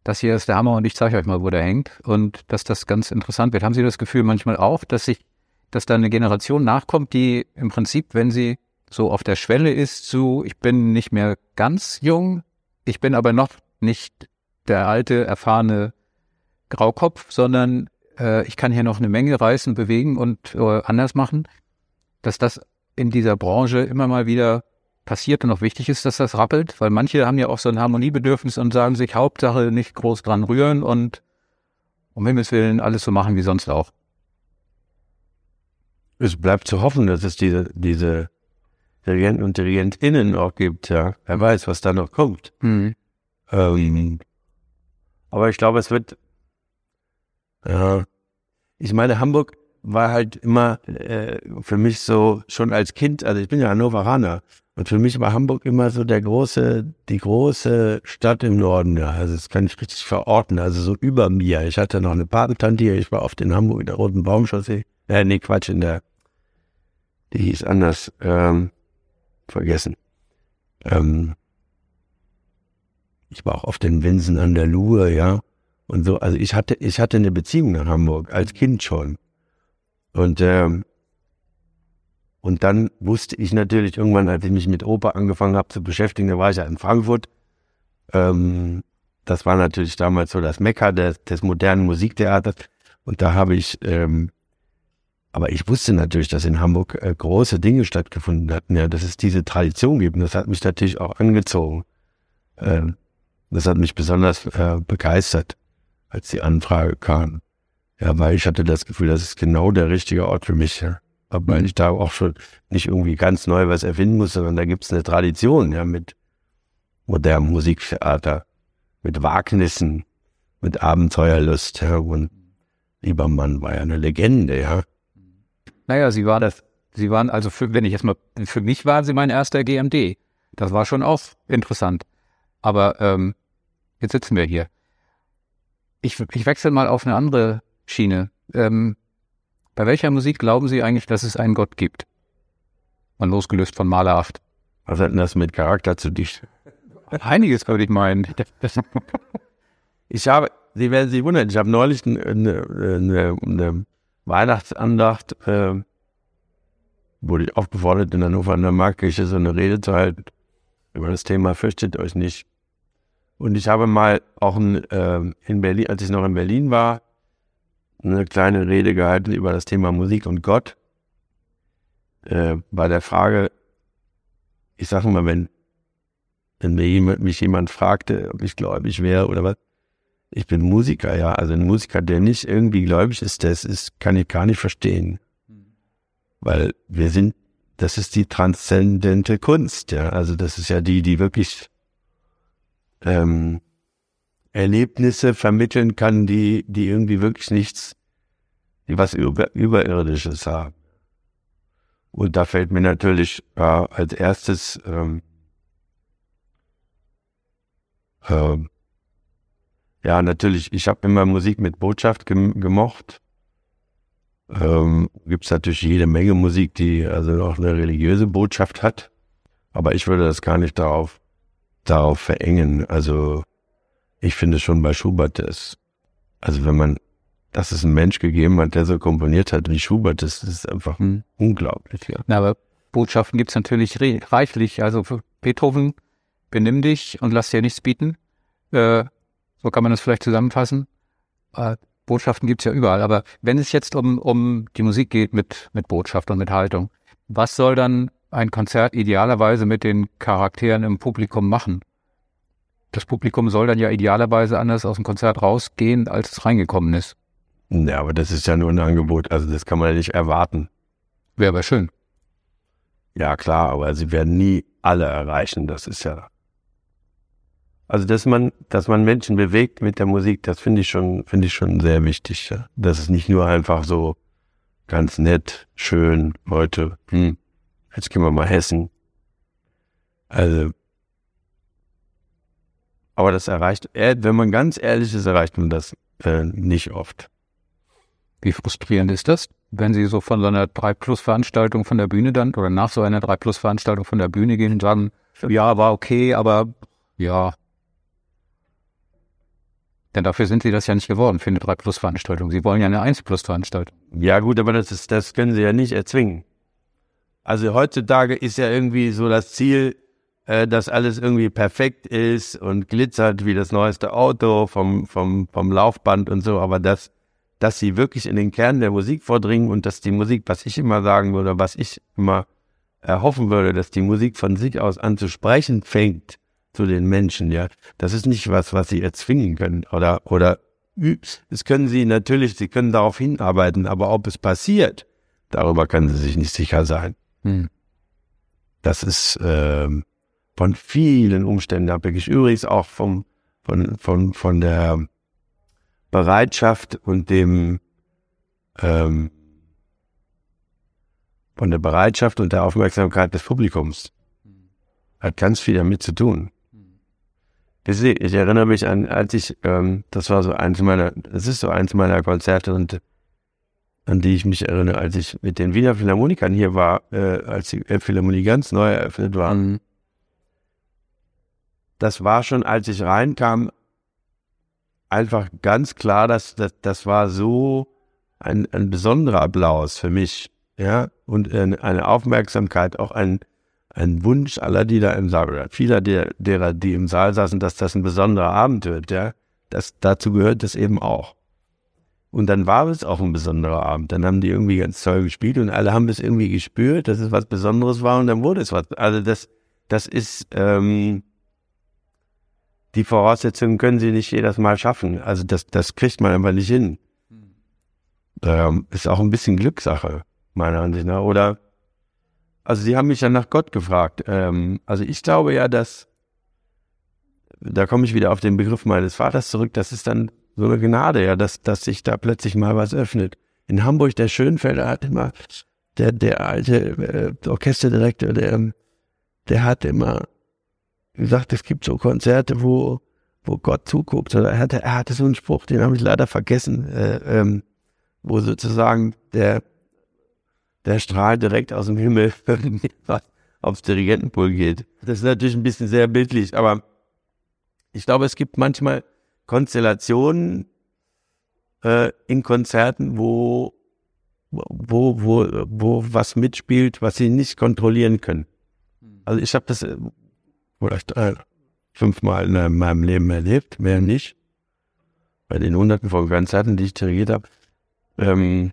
Speaker 2: das hier ist der Hammer und ich zeige euch mal, wo der hängt und dass das ganz interessant wird. Haben Sie das Gefühl manchmal auch, dass sich, dass da eine Generation nachkommt, die im Prinzip, wenn sie so auf der Schwelle ist zu, ich bin nicht mehr ganz jung, ich bin aber noch nicht der alte, erfahrene Graukopf, sondern äh, ich kann hier noch eine Menge reißen, bewegen und äh, anders machen dass das in dieser Branche immer mal wieder passiert und auch wichtig ist, dass das rappelt, weil manche haben ja auch so ein Harmoniebedürfnis und sagen sich Hauptsache nicht groß dran rühren und um Himmels Willen alles so machen wie sonst auch.
Speaker 3: Es bleibt zu hoffen, dass es diese, diese Dirigenten und DirigentInnen auch gibt, ja. Wer weiß, was da noch kommt. Mhm. Ähm, aber ich glaube, es wird, ja, ich meine, Hamburg war halt immer äh, für mich so schon als Kind, also ich bin ja Hannoveraner und für mich war Hamburg immer so der große, die große Stadt im Norden, ja, also das kann ich richtig verorten, also so über mir. Ich hatte noch eine Patentante hier, ich war oft in Hamburg in der Roten Baumchaussee, äh, nee, Quatsch, in der, die hieß anders, ähm, vergessen. Ähm, ich war auch auf den Winsen an der Luhe, ja, und so, also ich hatte, ich hatte eine Beziehung nach Hamburg, als Kind schon. Und, ähm, und dann wusste ich natürlich irgendwann, als ich mich mit Oper angefangen habe zu beschäftigen, da war ich ja in Frankfurt. Ähm, das war natürlich damals so das Mekka des, des modernen Musiktheaters. Und da habe ich, ähm, aber ich wusste natürlich, dass in Hamburg äh, große Dinge stattgefunden hatten, ja, dass es diese Tradition gibt. Und das hat mich natürlich auch angezogen. Ähm, das hat mich besonders äh, begeistert, als die Anfrage kam. Ja, weil ich hatte das Gefühl, das ist genau der richtige Ort für mich. Ja. Weil ich da auch schon nicht irgendwie ganz neu was erfinden muss, sondern da gibt's eine Tradition, ja, mit modernem Musiktheater, mit Wagnissen, mit Abenteuerlust, ja, und Liebermann war ja eine Legende, ja.
Speaker 2: Naja, sie war das, sie waren, also für, wenn ich jetzt mal, für mich waren sie mein erster GMD. Das war schon auch interessant. Aber ähm, jetzt sitzen wir hier. Ich, ich wechsle mal auf eine andere Schiene. Ähm, bei welcher Musik glauben Sie eigentlich, dass es einen Gott gibt? Mal losgelöst von Malerhaft.
Speaker 3: Was hat denn das mit Charakter zu dich?
Speaker 2: Einiges würde ich meinen. [LAUGHS]
Speaker 3: Ich habe, Sie werden sich wundern, ich habe neulich eine, eine, eine Weihnachtsandacht, äh, wurde ich aufgefordert, in Hannover an der Marktkirche so eine Rede zu halten über das Thema Fürchtet euch nicht. Und ich habe mal auch in, äh, in Berlin, als ich noch in Berlin war, eine kleine Rede gehalten über das Thema Musik und Gott. Äh, bei der Frage, ich sage mal, wenn, wenn mich jemand fragte, ob ich gläubig wäre oder was, ich bin Musiker, ja. Also ein Musiker, der nicht irgendwie gläubig ist, das ist, kann ich gar nicht verstehen. Weil wir sind, das ist die transzendente Kunst, ja. Also das ist ja die, die wirklich ähm, Erlebnisse vermitteln kann, die, die irgendwie wirklich nichts, die was über, Überirdisches haben. Und da fällt mir natürlich äh, als erstes ähm, äh, ja, natürlich, ich habe immer Musik mit Botschaft gem gemocht. Ähm, Gibt es natürlich jede Menge Musik, die also auch eine religiöse Botschaft hat. Aber ich würde das gar nicht darauf, darauf verengen. Also ich finde schon bei Schubert ist, also wenn man, dass es einen Mensch gegeben hat, der so komponiert hat wie Schubert, das, ist einfach hm. unglaublich. Ja.
Speaker 2: Na, aber Botschaften gibt es natürlich reichlich. Also für Beethoven, benimm dich und lass dir nichts bieten. Äh, so kann man das vielleicht zusammenfassen. Äh, Botschaften gibt's ja überall. Aber wenn es jetzt um, um die Musik geht mit, mit Botschaft und mit Haltung, was soll dann ein Konzert idealerweise mit den Charakteren im Publikum machen? Das Publikum soll dann ja idealerweise anders aus dem Konzert rausgehen, als es reingekommen ist.
Speaker 3: Ja, aber das ist ja nur ein Angebot. Also das kann man ja nicht erwarten.
Speaker 2: Wäre aber schön.
Speaker 3: Ja, klar, aber sie werden nie alle erreichen. Das ist ja also, dass man, dass man Menschen bewegt mit der Musik, das finde ich schon, finde ich schon sehr wichtig. Ja? Das ist nicht nur einfach so ganz nett, schön, heute, hm, jetzt gehen wir mal Hessen. Also, aber das erreicht, wenn man ganz ehrlich ist, erreicht man das äh, nicht oft.
Speaker 2: Wie frustrierend ist das, wenn Sie so von so einer 3-Plus-Veranstaltung von der Bühne dann oder nach so einer 3-Plus-Veranstaltung von der Bühne gehen und sagen, ja, war okay, aber ja, denn dafür sind sie das ja nicht geworden, für eine 3-Plus-Veranstaltung. Sie wollen ja eine 1-Plus-Veranstaltung.
Speaker 3: Ja gut, aber das, ist, das können sie ja nicht erzwingen. Also heutzutage ist ja irgendwie so das Ziel, äh, dass alles irgendwie perfekt ist und glitzert wie das neueste Auto vom, vom, vom Laufband und so, aber dass, dass sie wirklich in den Kern der Musik vordringen und dass die Musik, was ich immer sagen würde, was ich immer erhoffen würde, dass die Musik von sich aus an zu sprechen fängt zu den Menschen, ja. Das ist nicht was, was sie erzwingen können oder, oder, das können sie natürlich, sie können darauf hinarbeiten, aber ob es passiert, darüber können sie sich nicht sicher sein. Hm. Das ist äh, von vielen Umständen abhängig. Übrigens auch vom, von, von, von der Bereitschaft und dem, ähm, von der Bereitschaft und der Aufmerksamkeit des Publikums. Hat ganz viel damit zu tun. Ich erinnere mich an, als ich, ähm, das war so eins meiner, das ist so eins meiner Konzerte und an die ich mich erinnere, als ich mit den Wiener Philharmonikern hier war, äh, als die Philharmonie ganz neu eröffnet war. Mhm. Das war schon, als ich reinkam, einfach ganz klar, dass das, das war so ein, ein besonderer Applaus für mich, ja, und eine Aufmerksamkeit, auch ein, ein Wunsch aller, die da im Saal, oder vieler der, derer, die im Saal saßen, dass das ein besonderer Abend wird, ja. Das, dazu gehört das eben auch. Und dann war es auch ein besonderer Abend. Dann haben die irgendwie ganz toll gespielt und alle haben es irgendwie gespürt, dass es was Besonderes war und dann wurde es was. Also das, das ist, ähm, die Voraussetzungen können sie nicht jedes Mal schaffen. Also das, das kriegt man einfach nicht hin. Ähm, ist auch ein bisschen Glückssache, meiner Ansicht nach. Oder also Sie haben mich ja nach Gott gefragt. Ähm, also ich glaube ja, dass, da komme ich wieder auf den Begriff meines Vaters zurück, das ist dann so eine Gnade, ja, dass, dass sich da plötzlich mal was öffnet. In Hamburg, der Schönfelder hat immer, der, der alte äh, Orchesterdirektor, der, der hat immer gesagt, es gibt so Konzerte, wo, wo Gott zuguckt. Oder er hatte, er hatte so einen Spruch, den habe ich leider vergessen, äh, ähm, wo sozusagen der, der Strahl direkt aus dem Himmel [LAUGHS] aufs Dirigentenpult geht. Das ist natürlich ein bisschen sehr bildlich, aber ich glaube, es gibt manchmal Konstellationen äh, in Konzerten, wo, wo, wo, wo was mitspielt, was sie nicht kontrollieren können. Also ich habe das vielleicht äh, fünfmal in meinem Leben erlebt, mehr nicht. Bei den hunderten von Konzerten, die ich dirigiert habe. Ähm,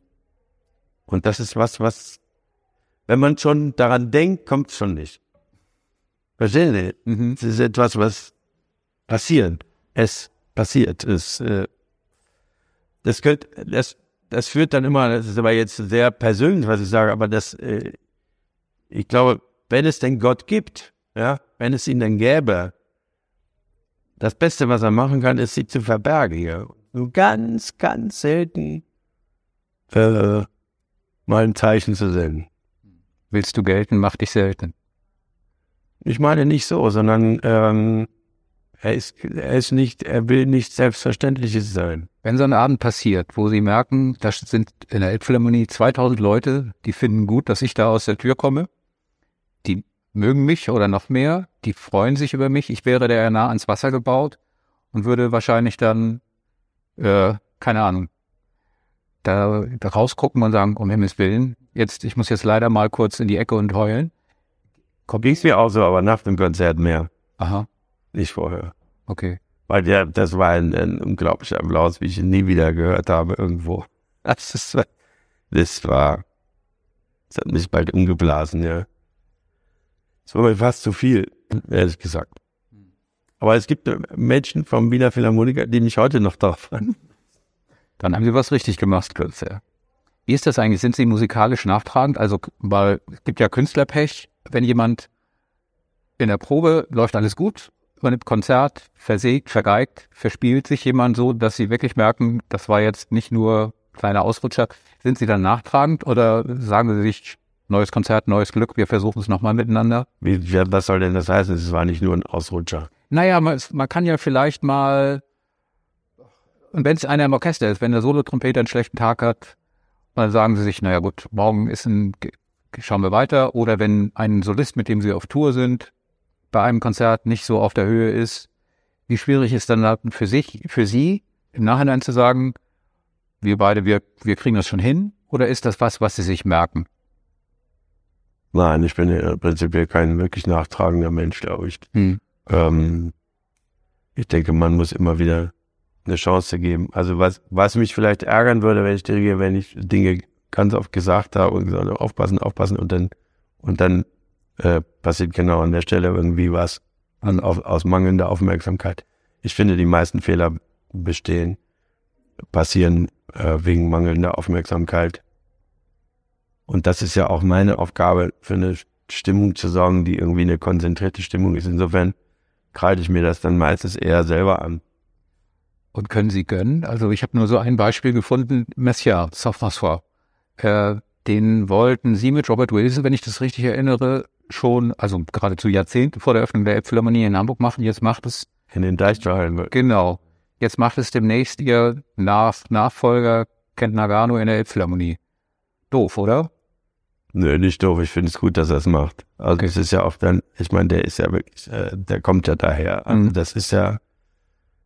Speaker 3: und das ist was, was, wenn man schon daran denkt, kommt es schon nicht. Verstehen Sie? Mhm. Das ist etwas, was passiert. Es passiert. Es, äh, das, könnte, das, das führt dann immer, das ist aber jetzt sehr persönlich, was ich sage, aber das, äh, ich glaube, wenn es denn Gott gibt, ja, wenn es ihn denn gäbe, das Beste, was er machen kann, ist, sie zu verbergen hier. Nur ganz, ganz selten äh, mal ein Zeichen zu senden.
Speaker 2: Willst du gelten, mach dich selten.
Speaker 3: Ich meine nicht so, sondern ähm, er ist, er ist nicht, er will nicht Selbstverständliches sein.
Speaker 2: Wenn so ein Abend passiert, wo Sie merken, da sind in der Elbphilharmonie 2000 Leute, die finden gut, dass ich da aus der Tür komme, mögen mich oder noch mehr, die freuen sich über mich, ich wäre der nah ans Wasser gebaut und würde wahrscheinlich dann, äh, keine Ahnung, da, da rausgucken und sagen, um Himmels Willen, jetzt, ich muss jetzt leider mal kurz in die Ecke und heulen.
Speaker 3: Kommt es mir auch so, aber nach dem Konzert mehr.
Speaker 2: Aha.
Speaker 3: Nicht vorher.
Speaker 2: Okay.
Speaker 3: Weil der, das war ein, ein unglaublicher Applaus, wie ich ihn nie wieder gehört habe irgendwo. [LAUGHS] Das, ist, das war, das hat mich bald umgeblasen, ja. Das war mir fast zu viel, ehrlich gesagt. Aber es gibt Menschen vom Wiener Philharmoniker, die mich heute noch darauf an.
Speaker 2: Dann haben Sie was richtig gemacht, Kürze. Wie ist das eigentlich? Sind Sie musikalisch nachtragend? Also, weil es gibt ja Künstlerpech, wenn jemand in der Probe läuft alles gut, übernimmt Konzert, versägt, vergeigt, verspielt sich jemand so, dass Sie wirklich merken, das war jetzt nicht nur kleiner Ausrutscher. Sind Sie dann nachtragend oder sagen Sie sich, neues Konzert, neues Glück, wir versuchen es nochmal miteinander?
Speaker 3: Wie, was soll denn das heißen? Es war nicht nur ein Ausrutscher.
Speaker 2: Naja, man, man kann ja vielleicht mal, und wenn es einer im Orchester ist, wenn der Solotrompeter einen schlechten Tag hat, dann sagen sie sich, naja gut, morgen ist ein, schauen wir weiter. Oder wenn ein Solist, mit dem sie auf Tour sind, bei einem Konzert nicht so auf der Höhe ist, wie schwierig ist dann für sich, für sie im Nachhinein zu sagen, wir beide, wir, wir kriegen das schon hin? Oder ist das was, was sie sich merken?
Speaker 3: Nein, ich bin ja prinzipiell kein wirklich nachtragender Mensch, glaube ich. Hm. Ähm, ich denke, man muss immer wieder eine Chance geben. Also was, was mich vielleicht ärgern würde, wenn ich dirigiere, wenn ich Dinge ganz oft gesagt habe und gesagt, aufpassen, aufpassen und dann und dann äh, passiert genau an der Stelle irgendwie was an, auf, aus mangelnder Aufmerksamkeit. Ich finde, die meisten Fehler bestehen, passieren äh, wegen mangelnder Aufmerksamkeit. Und das ist ja auch meine Aufgabe, für eine Stimmung zu sorgen, die irgendwie eine konzentrierte Stimmung ist. Insofern kreide ich mir das dann meistens eher selber an.
Speaker 2: Und können Sie gönnen? Also ich habe nur so ein Beispiel gefunden, Messiaen, Saint-François. Äh, den wollten Sie mit Robert Wilson, wenn ich das richtig erinnere, schon, also gerade zu Jahrzehnten vor der Öffnung der Elbphilharmonie in Hamburg machen. Jetzt macht es...
Speaker 3: In den Deichtorhallen.
Speaker 2: Genau. Jetzt macht es demnächst Ihr Nach Nachfolger Kent Nagano in der Elbphilharmonie. Doof, oder?
Speaker 3: Nö, nicht doof. Ich finde es gut, dass er es macht. Also okay. es ist ja auch dann, ich meine, der ist ja wirklich, äh, der kommt ja daher. Also mhm. das ist ja,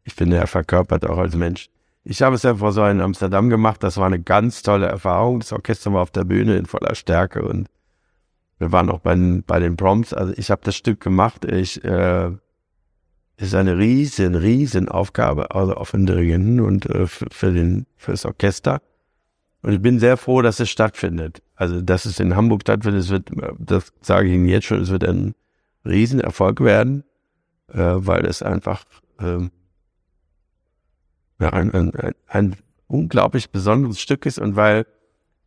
Speaker 3: ich finde, er verkörpert auch als Mensch. Ich habe es ja vor so in Amsterdam gemacht. Das war eine ganz tolle Erfahrung. Das Orchester war auf der Bühne in voller Stärke und wir waren auch bei, bei den Proms. Also ich habe das Stück gemacht. Ich, äh, ist eine riesen, riesen Aufgabe, also für den Dirigenten und äh, für, für, den, für das Orchester. Und ich bin sehr froh, dass es stattfindet. Also, dass es in Hamburg stattfindet, es wird, das sage ich Ihnen jetzt schon, es wird ein Riesenerfolg werden, äh, weil es einfach ähm, ja, ein, ein, ein, unglaublich besonderes Stück ist und weil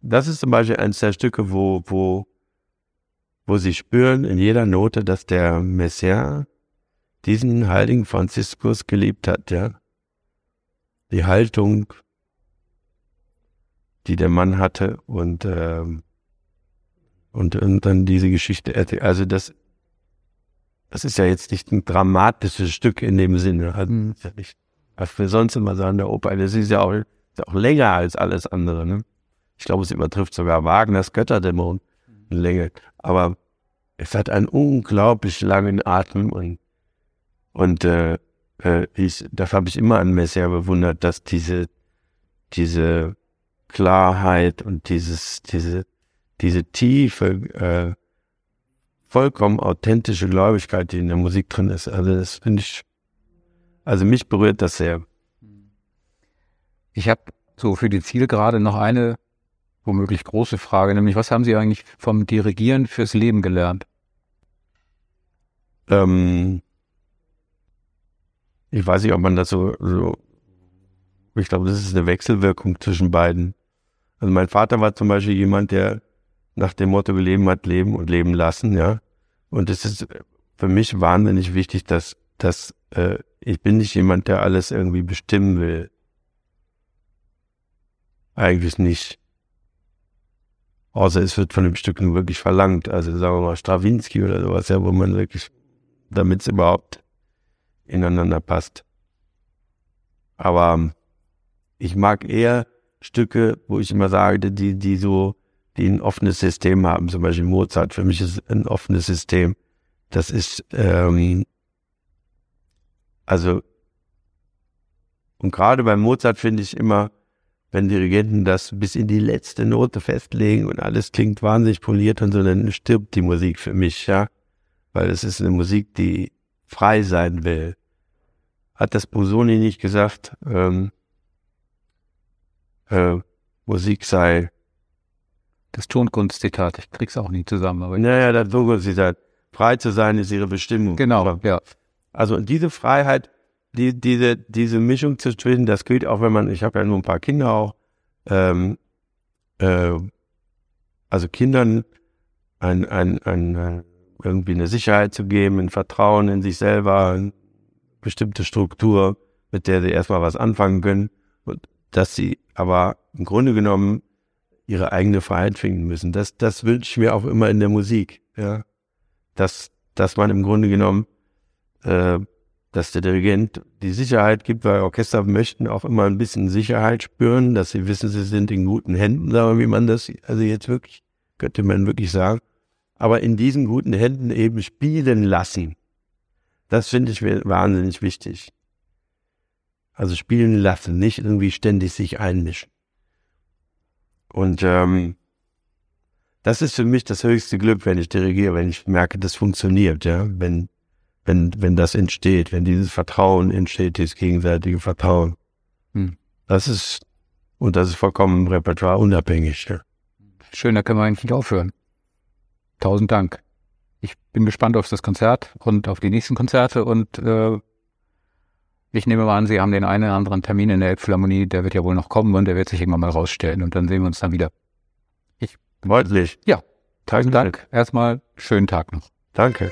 Speaker 3: das ist zum Beispiel eines der Stücke, wo, wo, wo sie spüren in jeder Note, dass der Messiaen diesen heiligen Franziskus geliebt hat, ja. Die Haltung, die der Mann hatte und, ähm, und, und dann diese Geschichte. Also das, das ist ja jetzt nicht ein dramatisches Stück in dem Sinne. Also,
Speaker 2: Mhm.
Speaker 3: ist ja nicht, was wir sonst immer sagen, der Oper, das ist ja auch, ist ja auch länger als alles andere. Ne? Ich glaube, es übertrifft sogar Wagners Götterdämmerung in Länge. Aber es hat einen unglaublich langen Atem und, und äh, äh, ich, das habe ich immer an Messier bewundert, dass diese, diese Klarheit und dieses, diese, diese tiefe, äh, vollkommen authentische Gläubigkeit, die in der Musik drin ist. Also das finde ich, also mich berührt das sehr.
Speaker 2: Ich habe so für die Zielgerade noch eine womöglich große Frage, nämlich was haben Sie eigentlich vom Dirigieren fürs Leben gelernt?
Speaker 3: Ähm, ich weiß nicht, ob man das so, so ich glaube, das ist eine Wechselwirkung zwischen beiden. Also mein Vater war zum Beispiel jemand, der nach dem Motto Leben hat Leben und Leben lassen, ja. Und es ist für mich wahnsinnig wichtig, dass, dass äh, ich bin nicht jemand, der alles irgendwie bestimmen will. Eigentlich nicht. Außer es wird von dem Stück nur wirklich verlangt. Also sagen wir mal Stravinsky oder sowas, ja, wo man wirklich, damit es überhaupt ineinander passt. Aber ähm, ich mag eher Stücke, wo ich immer sage, die, die so, die ein offenes System haben. Zum Beispiel Mozart. Für mich ist ein offenes System. Das ist, ähm, also, und gerade bei Mozart finde ich immer, wenn Dirigenten das bis in die letzte Note festlegen und alles klingt wahnsinnig poliert und so, dann stirbt die Musik für mich, ja. Weil es ist eine Musik, die frei sein will. Hat das Busoni nicht gesagt, ähm, äh, Musik sei,
Speaker 2: Das Tonkunstzitat, ich krieg's auch nie zusammen, aber
Speaker 3: naja, das sagt, frei zu sein ist ihre Bestimmung.
Speaker 2: genau, ja.
Speaker 3: Also diese Freiheit, die, diese, diese Mischung zu finden, das gilt auch, wenn man, ich habe ja nur ein paar Kinder auch, ähm, äh, also Kindern ein, ein, ein, ein, irgendwie eine Sicherheit zu geben, ein Vertrauen in sich selber, eine bestimmte Struktur, mit der sie erstmal was anfangen können und dass sie aber im Grunde genommen ihre eigene Freiheit finden müssen. Das, das wünsche ich mir auch immer in der Musik, ja. Dass, dass man im Grunde genommen äh, dass der Dirigent die Sicherheit gibt, weil Orchester möchten auch immer ein bisschen Sicherheit spüren, dass sie wissen, sie sind in guten Händen, sagen wie man das, also jetzt wirklich, könnte man wirklich sagen. Aber in diesen guten Händen eben spielen lassen. Das finde ich wahnsinnig wichtig. Also spielen lassen, nicht irgendwie ständig sich einmischen. Und ähm, das ist für mich das höchste Glück, wenn ich dirigiere, wenn ich merke, das funktioniert, ja, wenn wenn, wenn das entsteht, wenn dieses Vertrauen entsteht, dieses gegenseitige Vertrauen.
Speaker 2: Hm.
Speaker 3: Das ist, und das ist vollkommen Repertoire unabhängig. Ja.
Speaker 2: Schön, da können wir eigentlich aufhören. Tausend Dank. Ich bin gespannt auf das Konzert und auf die nächsten Konzerte und äh, ich nehme mal an, Sie haben den einen oder anderen Termin in der Elbphilharmonie, der wird ja wohl noch kommen und der wird sich irgendwann mal rausstellen und dann sehen wir uns dann wieder.
Speaker 3: Freundlich.
Speaker 2: Ja,
Speaker 3: Tausend
Speaker 2: Dank. Erstmal schönen Tag noch.
Speaker 3: Danke.